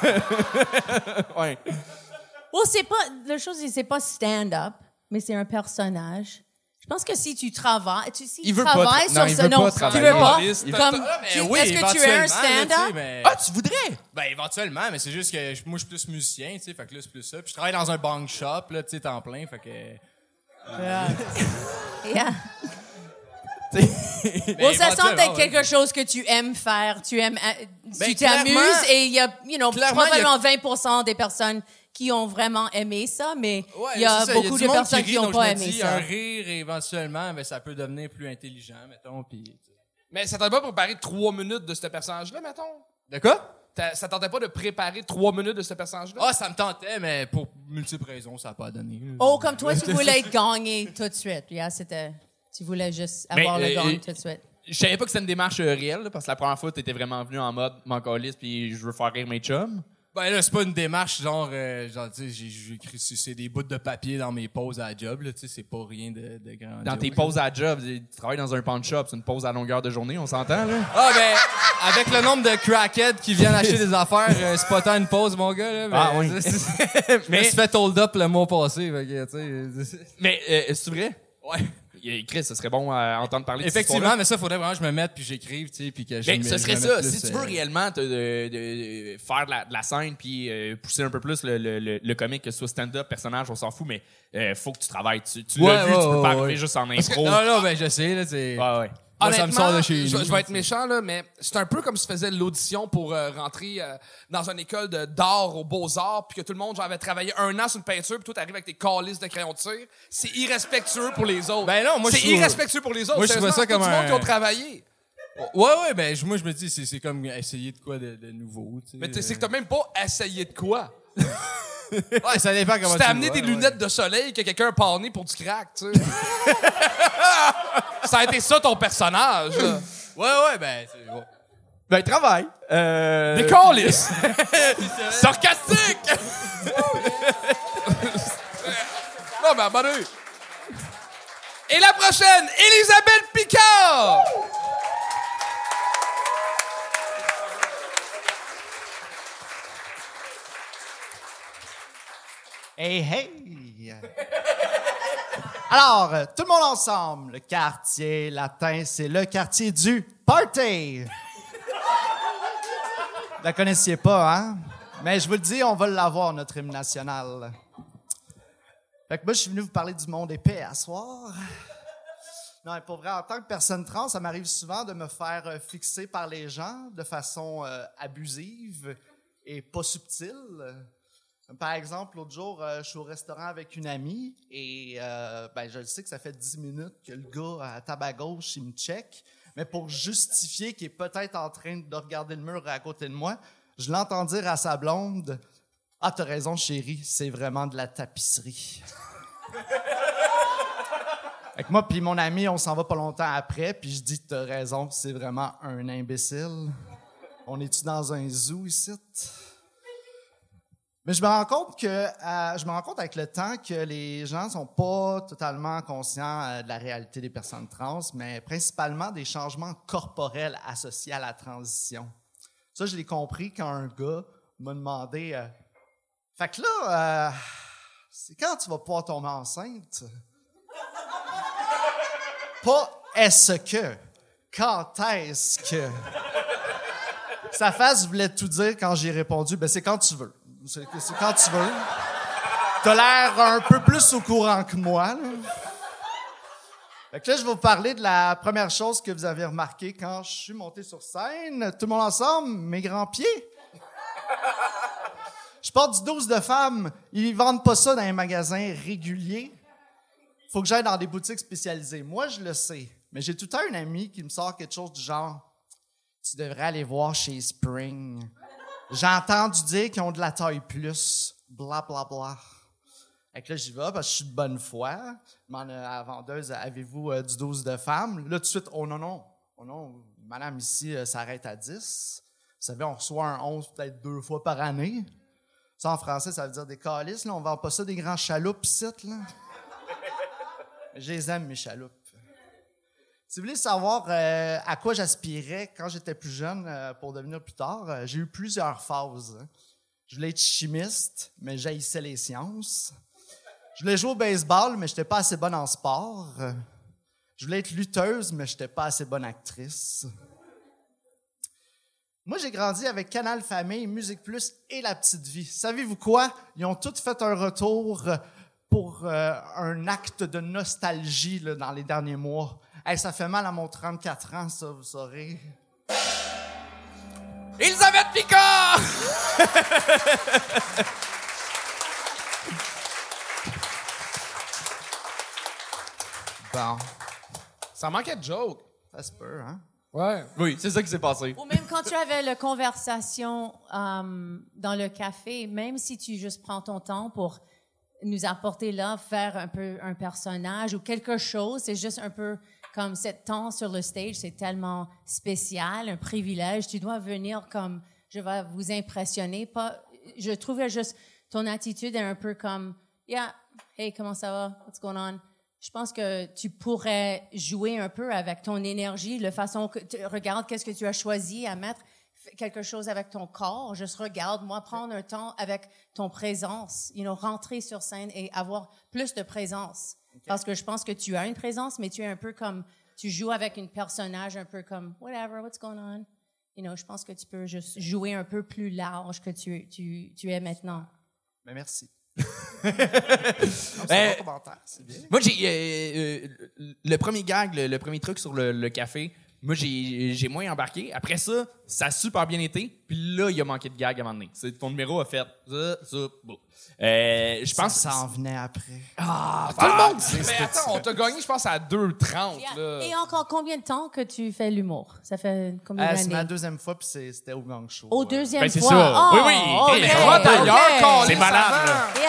ouais. Oh, c'est pas. La chose, c'est c'est pas stand-up, mais c'est un personnage. Je pense que si tu travailles, tu, si Il veut pas tra- sur non, il ce, veut non, pas tu travailler. veux pas? Comme, Ben tu- oui, est-ce que tu es un stand-up? mais- Ah, tu voudrais? Ben, éventuellement, mais c'est juste que je- moi, je suis plus musicien, tu sais, fait que là, c'est plus ça. Puis je travaille dans un bang shop, là, tu sais, temps plein, fait que... Yeah. Mais Bon, ça semble être quelque chose que tu aimes faire. Tu aimes, euh, Ben, tu t'amuses et il y a, you know, y a- probablement 20 des personnes qui ont vraiment aimé ça, mais Ouais, il y a ça, beaucoup de personnes rit, qui n'ont pas aimé dis, ça. Un rire, éventuellement, ben, ça peut devenir plus intelligent, mettons, puis... Mais ça t'aurait pas préparé trois minutes de ce personnage-là, mettons? De quoi? Ça tentait pas de préparer trois minutes de ce personnage-là? Ah, ça me tentait, mais pour multiples raisons, ça n'a pas donné. Oh, comme toi, tu voulais être gagné tout de suite. Yeah, c'était, tu voulais juste Mais, avoir le euh, gagne euh, tout de suite. Je savais pas que c'était une démarche euh, réelle, là, parce que la première fois, t'étais vraiment venu en mode calisse puis je veux faire rire mes chums. Ben là, c'est pas une démarche genre, euh, genre tu sais, j'ai- j'ai écrit, c'est des bouts de papier dans mes pauses à la job, là, tu sais, c'est pas rien de, de grand. Dans tes pauses à job, tu travailles dans un pawn shop, c'est une pause à longueur de journée, on s'entend, là? Ah, ben, avec le nombre de crackheads qui viennent acheter des affaires, euh, c'est pas tant une pause, mon gars, là. ben, Ah, oui. Je me suis fait hold up le mois passé, fait que, tu sais. Mais, euh, c'est vrai? Ouais. Euh, Chris, ce serait bon à entendre parler Effectivement, mais ça, faudrait vraiment que je me mette puis j'écrive, tu sais, puis que Ben, ce serait ça. Si tu veux euh, réellement te- de, de- faire de la, de la scène puis euh, pousser un peu plus le, le, le, le comique, que ce soit stand-up, personnage, on s'en fout, mais euh, faut que tu travailles. Tu, tu Ouais, l'as vu, ouais, tu peux pas arriver juste en que- impro. Non, non, ben, je sais, là, c'est. Ouais, ouais. Moi, ça me sort de chez je, nous. je vais être méchant, là, mais c'est un peu comme si tu faisais l'audition pour euh, rentrer euh, dans une école de- d'art aux Beaux-Arts, puis que tout le monde genre, avait travaillé un an sur une peinture, puis toi, t'arrives avec tes calices de crayon de cire. C'est irrespectueux pour les autres. Ben non, moi, je C'est trouve- irrespectueux pour les autres. Moi, je trouvais ça comme tout le monde un- qui ont travaillé. Ouais, ouais, ben, je- moi, je me dis, c'est c'est comme essayer de quoi de, de nouveau, tu sais. Mais c'est que t'as même pas essayé de quoi. Ouais, ça dépend comment Tu le amené vois, des ouais. lunettes de soleil que quelqu'un a pané pour du crack, tu sais. ça a été ça ton personnage. là. Ouais, ouais, ben, c'est. ouais. Ben, travaille. Euh... Des! Sarcastique! Non, mais abonné. Et la prochaine, Elisabeth Picard! Hey, hey! Alors, euh, tout le monde ensemble, le quartier latin, c'est le quartier du party! Vous la connaissiez pas, hein? Mais je vous le dis, on va l'avoir, notre hymne national. Fait que moi, je suis venu vous parler du monde épais à soir. Non, pour vrai, en tant que personne trans, ça m'arrive souvent de me faire euh, fixer par les gens de façon euh, abusive et pas subtile. Par exemple, l'autre jour, euh, je suis au restaurant avec une amie et euh, ben, je le sais que ça fait 10 minutes que le gars à table à gauche, il me check. Mais pour justifier qu'il est peut-être en train de regarder le mur à côté de moi, je l'entends dire à sa blonde Ah, t'as raison, chérie, c'est vraiment de la tapisserie. Avec moi puis mon ami, on s'en va pas longtemps après, puis je dis T'as raison, c'est vraiment un imbécile. On est-tu dans un zoo ici? Mais je me rends compte que euh, je me rends compte avec le temps que les gens sont pas totalement conscients euh, de la réalité des personnes trans, mais principalement des changements corporels associés à la transition. Ça, je l'ai compris quand un gars m'a demandé euh, Fait que là, euh, c'est quand tu vas pouvoir tomber enceinte? Pas est-ce que, quand est-ce que? Sa face voulait tout dire quand j'ai répondu, ben c'est quand tu veux. C'est quand tu veux. T'as l'air un peu plus au courant que moi. Là. Fait que là, je vais vous parler de la première chose que vous avez remarqué quand je suis monté sur scène. Tout le monde ensemble, mes grands pieds. Je porte du 12 de femmes. Ils vendent pas ça dans les magasins réguliers. Faut que j'aille dans des boutiques spécialisées. Moi, je le sais. Mais j'ai tout le temps un ami qui me sort quelque chose du genre Tu devrais aller voir chez Spring. J'ai entendu dire qu'ils ont de la taille plus. Bla, bla, bla. Fait que là, j'y vais parce que je suis de bonne foi. Demande à la vendeuse Avez-vous euh, du 12 de femmes Là, tout de suite Oh non, non. Oh non, madame ici euh, s'arrête à 10. Vous savez, on reçoit un 11 peut-être deux fois par année. Ça, en français, ça veut dire des calices. Là. On vend pas ça des grands chaloupes ici, là. Je les aime, mes chaloupes. Si vous voulez savoir euh, à quoi j'aspirais quand j'étais plus jeune euh, pour devenir plus tard, euh, j'ai eu plusieurs phases. hein. Je voulais être chimiste, mais j'haïssais les sciences. Je voulais jouer au baseball, mais je n'étais pas assez bonne en sport. Je voulais être lutteuse, mais je n'étais pas assez bonne actrice. Moi, j'ai grandi avec Canal Famille, Musique Plus et La Petite Vie. Savez-vous quoi? Ils ont tous fait un retour pour un acte de nostalgie dans les derniers mois. Hey, ça fait mal à mon 34 ans, ça, vous saurez. Elisabeth Picard! Bon, Ça manquait de joke. ça se peut, hein? Ouais. Oui, c'est ça qui s'est passé. Ou même quand tu avais la conversation euh, dans le café, même si tu juste prends ton temps pour nous apporter là, faire un peu un personnage ou quelque chose, c'est juste un peu comme cet temps sur le stage, c'est tellement spécial, un privilège. Tu dois venir comme, je vais vous impressionner. Pas, je trouvais juste ton attitude est un peu comme, yeah, hey, comment ça va? What's going on? Je pense que tu pourrais jouer un peu avec ton énergie, la façon que tu regarde qu'est-ce que tu as choisi à mettre quelque chose avec ton corps. Juste regarde, moi, prendre un temps avec ton présence, you know, rentrer sur scène et avoir plus de présence. Parce que je pense que tu as une présence, mais tu es un peu comme, tu joues avec un personnage un peu comme, whatever, what's going on? You know, je pense que tu peux juste jouer un peu plus large que tu, tu, tu es maintenant. Mais merci. Euh, C'est un bon commentaire, c'est bien. Moi, j'ai euh, euh, le premier gag, le, le premier truc sur le, le café. Moi, j'ai j'ai moins embarqué. Après ça, ça a super bien été. Puis là, il a manqué de gag à un moment donné. C'est- Ton numéro a fait ça, ça, bon. Euh, je pense ça en venait après. Tout le monde dit. Mais attends, on t'a gagné, je pense, à 2,30. là. Et encore combien de temps que tu fais l'humour? Ça fait combien Euh, c'est ma d'années? deuxième fois, puis c'est- c'était au gang show. Au Euh, deuxième Ben, c'est fois. ça. Oh, Oui, oui. ok, Mais Va d'ailleurs, ok. câlisse, C'est malade.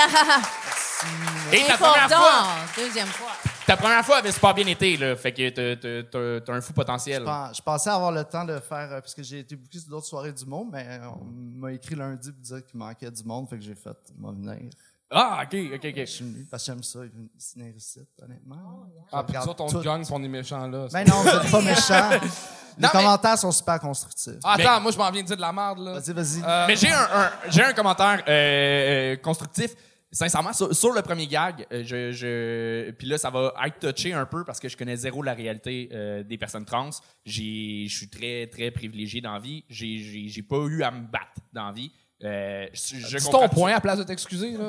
Yeah. Et ta première fois? Deuxième fois. Ta première fois avait super bien été, là. Fait que t'as- t'as- t'as t'as un fou potentiel. Je pen- je pensais avoir le temps de faire, euh, parce que j'ai été booké sur d'autres soirées du monde, mais euh, on m'a écrit lundi pour dire qu'il manquait du monde, fait que j'ai fait, moi venir. Ah, ok, ok, Je ok. suis venu, parce que j'aime ça, venir ici, honnêtement. Ah, puis regarde nous autres, on est méchants, là. Mais non, vous êtes pas méchants. Les commentaires sont super constructifs. Ah, Attends, moi, je m'en viens de dire de la merde, là. Vas-y, vas-y. Euh, Mais j'ai un, un- j'ai un commentaire euh, constructif. Sincèrement, sur, sur le premier gag, euh, je, je, puis là, ça va être touché un peu parce que je connais zéro la réalité euh, des personnes trans. Je suis très, très privilégié dans la vie. J'ai, pas eu à me battre dans la vie. Euh, je, je Dis comprends- ton point à place de t'excuser.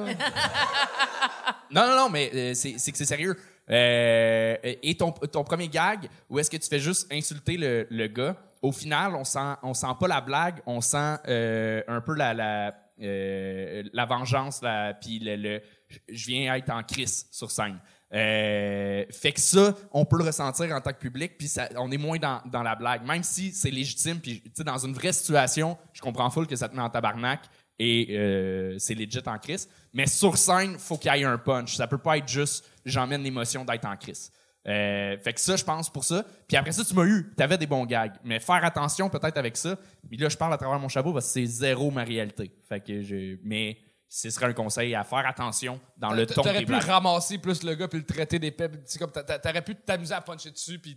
Non, non, non, mais euh, c'est c'est que c'est sérieux. Euh, et ton, ton premier gag, où est-ce que tu fais juste insulter le, le gars, au final, on sent, on sent pas la blague, on sent euh, un peu la, la, euh, la vengeance, puis le, je viens être en crise sur scène. Euh, fait que ça, on peut le ressentir en tant que public, puis on est moins dans, la blague, même si c'est légitime, puis dans une vraie situation, je comprends full que ça te met en tabarnak, et euh, c'est legit en crise. Mais sur scène, faut qu'il y ait un punch. Ça peut pas être juste j'emmène l'émotion d'être en crise. Euh, fait que ça, je pense pour ça. Puis après ça, tu m'as eu, t'avais des bons gags. Mais faire attention peut-être avec ça. Mais là, je parle à travers mon chapeau parce que c'est zéro ma réalité. Fait que je, mais ce serait un conseil à faire attention dans le ton T'aurais des pu blagues. ramasser plus le gars puis le traiter puis c'est comme t'a- t'a- T'aurais pu t'amuser à puncher dessus puis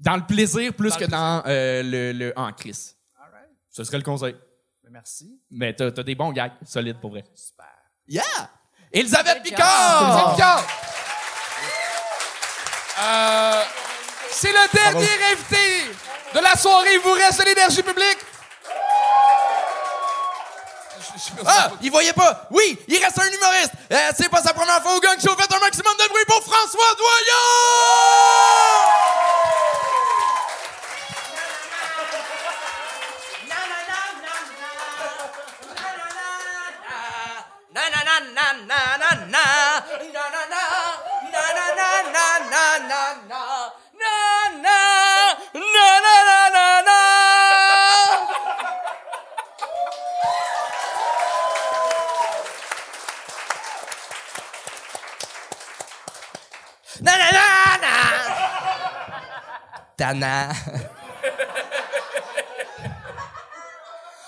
Dans le plaisir plus Dans que le dans euh, le, le en crise. Ce serait le conseil. Ben, Merci. Mais t'as as des bons gags solides pour vrai. Super. Yeah! Elisabeth Picard! C'est Picard. Euh, c'est le dernier invité de la soirée. Il vous reste l'énergie publique. Ah, il voyait pas. Oui, il reste un humoriste. Euh, c'est pas sa première fois au gang show. Faites un maximum de bruit pour François Doyon!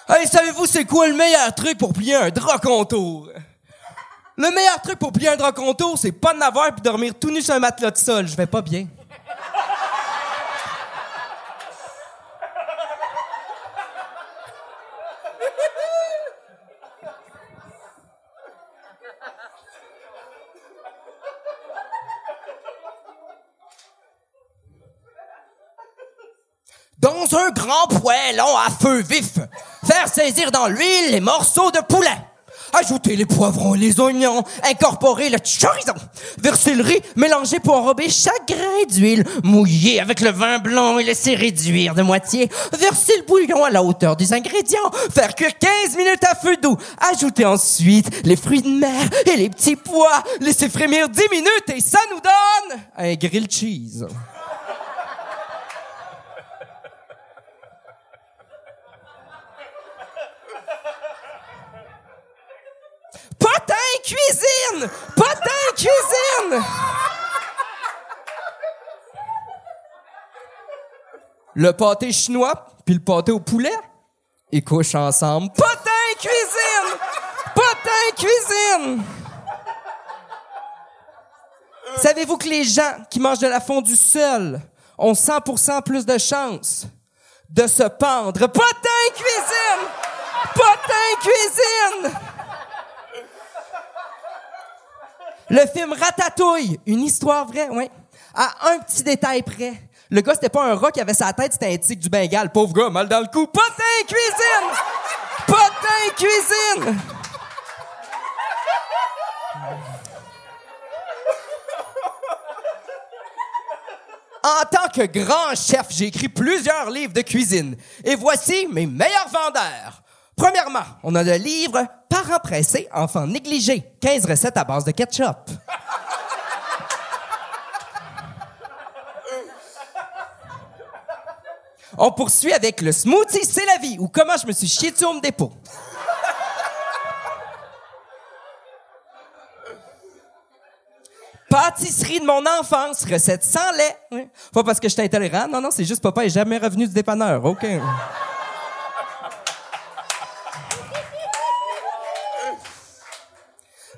Hey, savez-vous c'est quoi le meilleur truc pour plier un drap contour? Le meilleur truc pour plier un drap contour, c'est pas de n'avoir puis dormir tout nu sur un matelas de sol. Je vais pas bien. Grand à feu vif, faire saisir dans l'huile les morceaux de poulet. Ajouter les poivrons et les oignons, incorporer le chorizo, verser le riz, mélanger pour enrober chaque grain d'huile, mouiller avec le vin blanc et laisser réduire de moitié, verser le bouillon à la hauteur des ingrédients, faire cuire 15 minutes à feu doux, ajouter ensuite les fruits de mer et les petits pois, laisser frémir 10 minutes et ça nous donne un grilled cheese. Potin cuisine! Potin Le pâté chinois puis le pâté au poulet, ils couchent ensemble. Potin cuisine! Potin cuisine! Savez-vous que les gens qui mangent de la fondue seuls ont 100% plus de chances de se pendre? Potin cuisine! Potin cuisine! Le film Ratatouille, une histoire vraie, oui. À un petit détail près. Le gars, c'était pas un rat qui avait sa tête, c'était un du Bengale. Pauvre gars, mal dans le cou. Potin cuisine! Potin cuisine! En tant que grand chef, j'ai écrit plusieurs livres de cuisine. Et voici mes meilleurs vendeurs. Premièrement, on a le livre Parents pressés, enfants négligés. 15 recettes à base de ketchup. On poursuit avec le smoothie c'est la vie ou comment je me suis chié au Depot. Pâtisserie de mon enfance, recette sans lait. Oui. Pas parce que j'étais intolérant, non, non, c'est juste papa est jamais revenu du dépanneur. OK.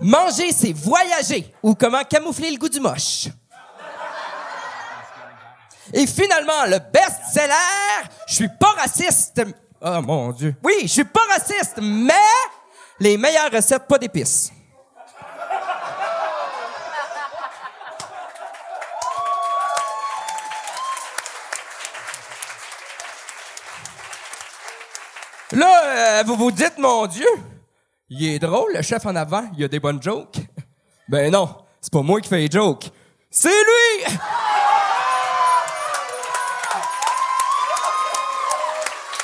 Manger, c'est voyager ou comment camoufler le goût du moche. Et finalement, le best-seller, je suis pas raciste. Oh mon Dieu. Oui, je suis pas raciste, mais les meilleures recettes, pas d'épices. Là, euh, vous vous dites, mon Dieu, il est drôle, le chef en avant, il a des bonnes jokes. Ben non, c'est pas moi qui fais les jokes. C'est lui!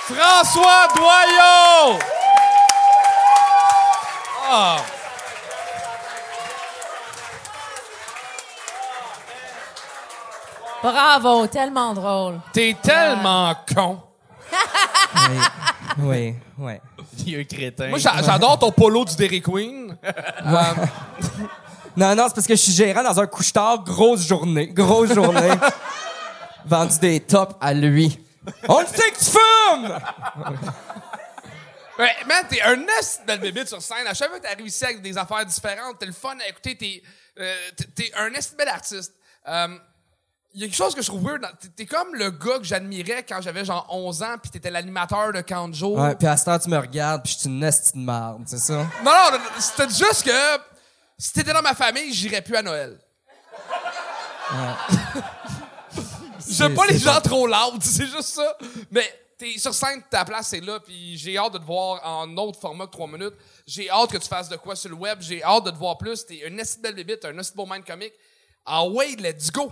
François Doyon! Ah. Bravo, tellement drôle. T'es tellement con. Oui, ouais. Il y a un crétin. Moi, j'a- j'adore ton polo du Dairy Queen. Euh, Non, non, c'est parce que je suis gérant dans un couche-tard, grosse journée, grosse journée. Vendu des tops à lui. On le sait que tu fumes! Ouais, man, t'es un esti de belle bébite sur scène. À chaque fois que t'as réussi avec des affaires différentes, t'es le fun à écouter, t'es, euh, t'es- t'es un esti de bel artiste. Euh, Il y a quelque chose que je trouve weird. t'es- comme le gars que j'admirais quand j'avais genre 11 ans, puis t'étais l'animateur de Joe. Ouais, puis à ce temps, tu me regardes, puis je suis une esti de marde, c'est ça? Non, non, c'était juste que si t'étais dans ma famille, j'irais plus à Noël. J'aime pas les gens trop loud, c'est juste ça. Mais t'es sur scène, ta place c'est là, puis j'ai hâte de te voir en autre format que 3 minutes. J'ai hâte que tu fasses de quoi sur le web, j'ai hâte de te voir plus. T'es un esti de belle bébite, un esti de beau mind comique. Ah ouais, let's go!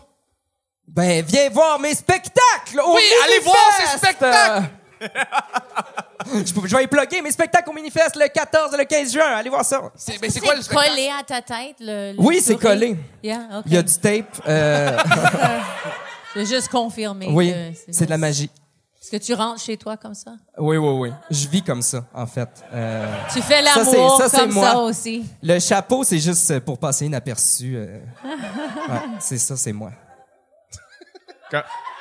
Ben, viens voir mes spectacles! au Oui, allez voir ces spectacles! je, vais y plugger mes spectacles au Minifest le 14 et le 15 juin. Allez voir ça. C'est, mais c'est quoi le spectacle? collé à ta tête, le. le Oui, c'est collé. Yeah. Il y a du tape. euh, Je veux juste confirmer. oui, que c'est de la magie. Est-ce que tu rentres chez toi comme ça? Oui, oui, oui. Je vis comme ça, en fait. Euh, Tu fais Ça, c'est- l'amour comme moi. ça aussi. le chapeau, c'est juste pour passer inaperçu. euh. Ouais, c'est ça, c'est moi.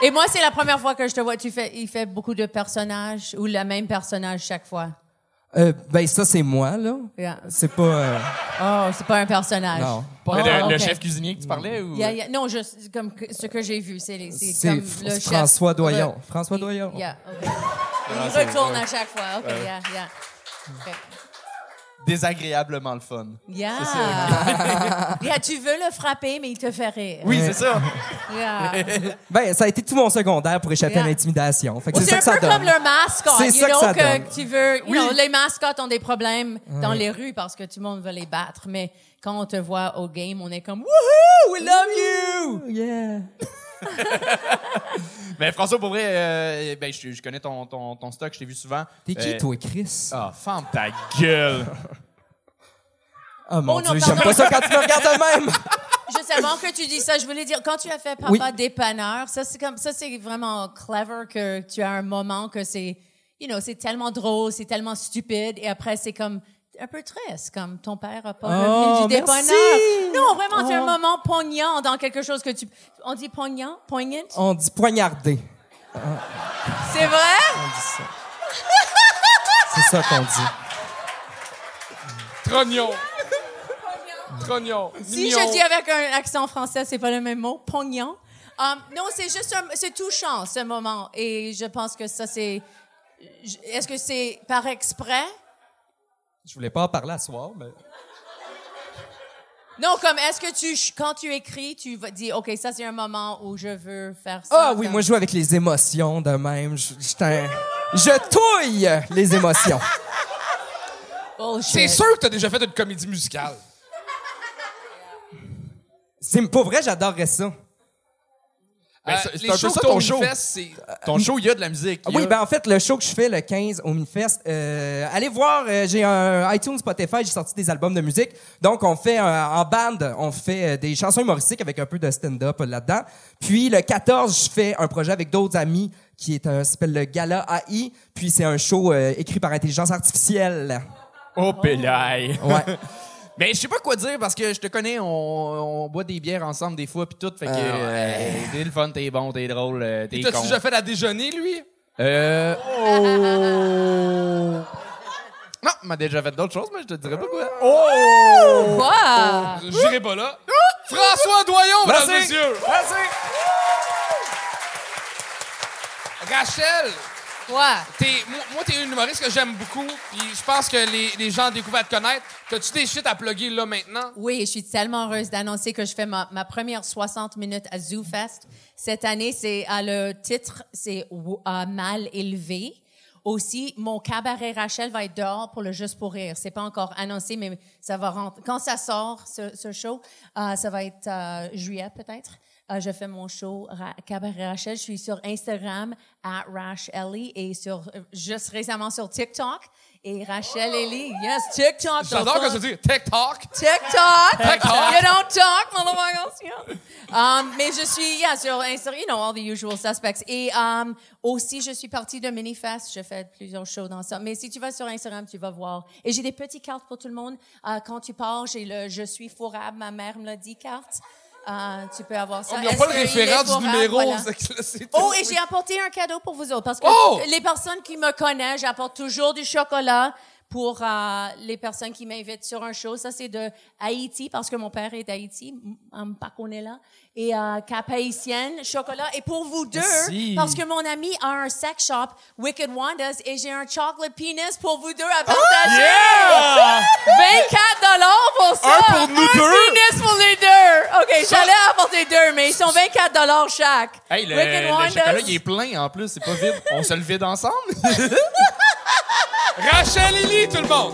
Et moi, c'est la première fois que je te vois. Tu fais, il fait beaucoup de personnages ou le même personnage chaque fois? Euh, ben, ça, c'est moi, là. Yeah. C'est pas... euh, Oh, c'est pas un personnage. Non. Oh, le, le ok. chef cuisinier que tu parlais ou Yeah, yeah. Non, juste comme ce que j'ai vu, c'est comme le chef. François Doyon. François Doyon. Yeah. Il retourne à chaque fois. OK, yeah, yeah. Ok. Désagréablement le fun. Yeah. yeah. Tu veux le frapper, mais il te fait rire. Oui, c'est ça. Yeah. Ben, ça a été tout mon secondaire pour échapper à l'intimidation. Fait que c'est ça un que ça peu comme donne. leur mascotte. C'est you ça que know, ça que donne. tu veux, you know, les mascottes ont des problèmes dans les rues parce que tout le monde veut les battre. Mais quand on te voit au game, on est comme Woohoo! We love you! Yeah. Mais François, pour vrai, euh, ben, je, je connais ton, ton, ton stock, je t'ai vu souvent. T'es qui, Euh, toi, Chris? Ah, ferme ta gueule. Oh mon Oh non, Dieu, pardon. j'aime pas ça quand tu me regardes de même. Juste avant que tu dis ça, je voulais dire, quand tu as fait Papa Oui. dépanneur, ça c'est comme, ça c'est vraiment clever que tu as un moment que c'est, you know, c'est tellement drôle, c'est tellement stupide, et après c'est comme un peu triste, comme ton père a pas Oh, revenu du dépanneur. Non, vraiment, c'est un Oh. moment poignant dans quelque chose que tu, on dit poignant, poignant? On dit poignardé. C'est vrai? C'est ça qu'on dit. Trognon. Trognon. Si Mignon. je dis avec un accent français, c'est pas le même mot, poignant. Um, non, c'est juste un, c'est touchant ce moment, et je pense que ça c'est. Est-ce que c'est par exprès? Je voulais pas en parler à soir, mais... Non, comme est-ce que tu, quand tu écris, tu vas dire, OK, ça c'est un moment où je veux faire ça. Ah oui, comme- moi, je joue avec les émotions de même. Je, je, je touille les émotions. Bullshit. C'est sûr que t'as déjà fait une comédie musicale. C'est pour vrai, j'adorerais ça. Ben, Euh, c'est- les un peu shows ça, que ton t'as show. au Minifest, c'est... Ton show, il y a de la musique. Ah il y Oui, a- ben en fait, le show que je fais le 15 au Minifest, euh, allez voir, euh, j'ai un iTunes, Spotify, j'ai sorti des albums de musique. Donc, on fait euh, en band, on fait euh, des chansons humoristiques avec un peu de stand-up euh, là-dedans. Puis le 14, je fais un projet avec d'autres amis qui est un, s'appelle le Gala AI. Puis c'est un show euh, écrit par intelligence artificielle. Oh, pélaille. Ouais. Mais je sais pas quoi dire parce que je te connais, on, on boit des bières ensemble des fois puis tout, fait que euh, t'es le fun, t'es bon, t'es drôle, euh, t'es T'as-tu con. déjà fait à déjeuner, lui? Euh... Non, m'a déjà fait d'autres choses, mais je te dirais pas quoi. Quoi? J'irai pas là. François Doyon, mesdames et Merci. messieurs. Rachel, Quoi? t'es, moi, moi, t'es une humoriste que j'aime beaucoup, puis je pense que les, les gens découvrent à te connaître. T'as-tu des shit à plugger là maintenant? Oui, je suis tellement heureuse d'annoncer que je fais ma, ma première 60 minutes à ZooFest. Cette année, c'est à le titre, c'est à Mal élevé. aussi, mon cabaret Rachel va être dehors pour le Juste pour rire. C'est pas encore annoncé, mais ça va rentrer. Quand ça sort, ce, ce show, euh, ça va être euh, juillet peut-être. Euh, je fais mon show Ra- Cabaret Rachel. Je suis sur Instagram à Rash Ellie et sur euh, juste récemment sur TikTok et Rachel Ellie. Yes, TikTok. J'adore quand tu dis TikTok. TikTok. TikTok. You don't talk, motherfuckers. Yeah. Um, mais je suis yeah, sur Instagram, you know, all the usual suspects. Et um, aussi, je suis partie de Minifest. Je fais plusieurs shows dans ça. Mais si tu vas sur Instagram, tu vas voir. Et j'ai des petites cartes pour tout le monde. Euh, quand tu pars, j'ai le Je suis fourrable, ma mère me l'a dit, carte. Euh, tu peux avoir ça. N'ont Est-ce pas le référent du numéro. Voilà. là, Oh, et j'ai apporté un cadeau pour vous autres parce que Oh! les personnes qui me connaissent, j'apporte toujours du chocolat pour euh, les personnes qui m'invitent sur un show. Ça, c'est de Haïti parce que mon père est d'Haïti, m- pas qu'on est là. Et euh, cap haïtienne, chocolat. Et pour vous deux, Merci. parce que mon ami a un sex shop, Wicked Wandas, et j'ai un chocolate penis pour vous deux à partager. 24 dollars pour ça. Un pour nous deux? penis pour les deux. OK, j'allais apporter deux, mais ils sont 24 dollars chaque. Hey, le, Wicked le Wandas. chocolat, il est plein en plus, c'est pas vide. On se le vide ensemble? Rachel Lily, tout le monde.